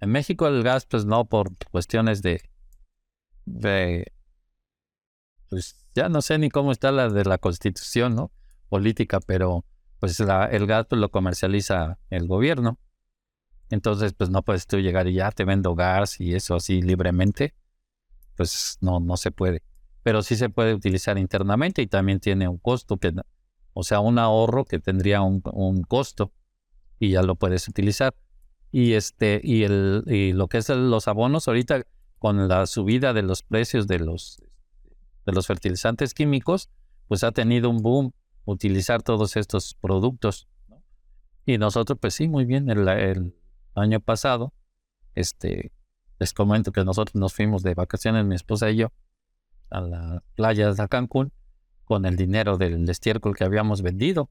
En México el gas, pues no, por cuestiones de, pues ya no sé ni cómo está la de la constitución, ¿no? Política, pero pues la, el gas pues, lo comercializa el gobierno. Entonces, pues no puedes tú llegar y ya te vendo gas y eso así libremente. Pues no, no se puede. Pero sí se puede utilizar internamente y también tiene un costo, que, o sea, un ahorro que tendría un costo y ya lo puedes utilizar. Y este, y el, y lo que es los abonos, ahorita con la subida de los precios de los de los fertilizantes químicos, pues ha tenido un boom utilizar todos estos productos. Y nosotros, pues sí, muy bien, el, el, año pasado, este, les comento que nosotros nos fuimos de vacaciones, mi esposa y yo, a la playa de Cancún con el dinero del estiércol que habíamos vendido.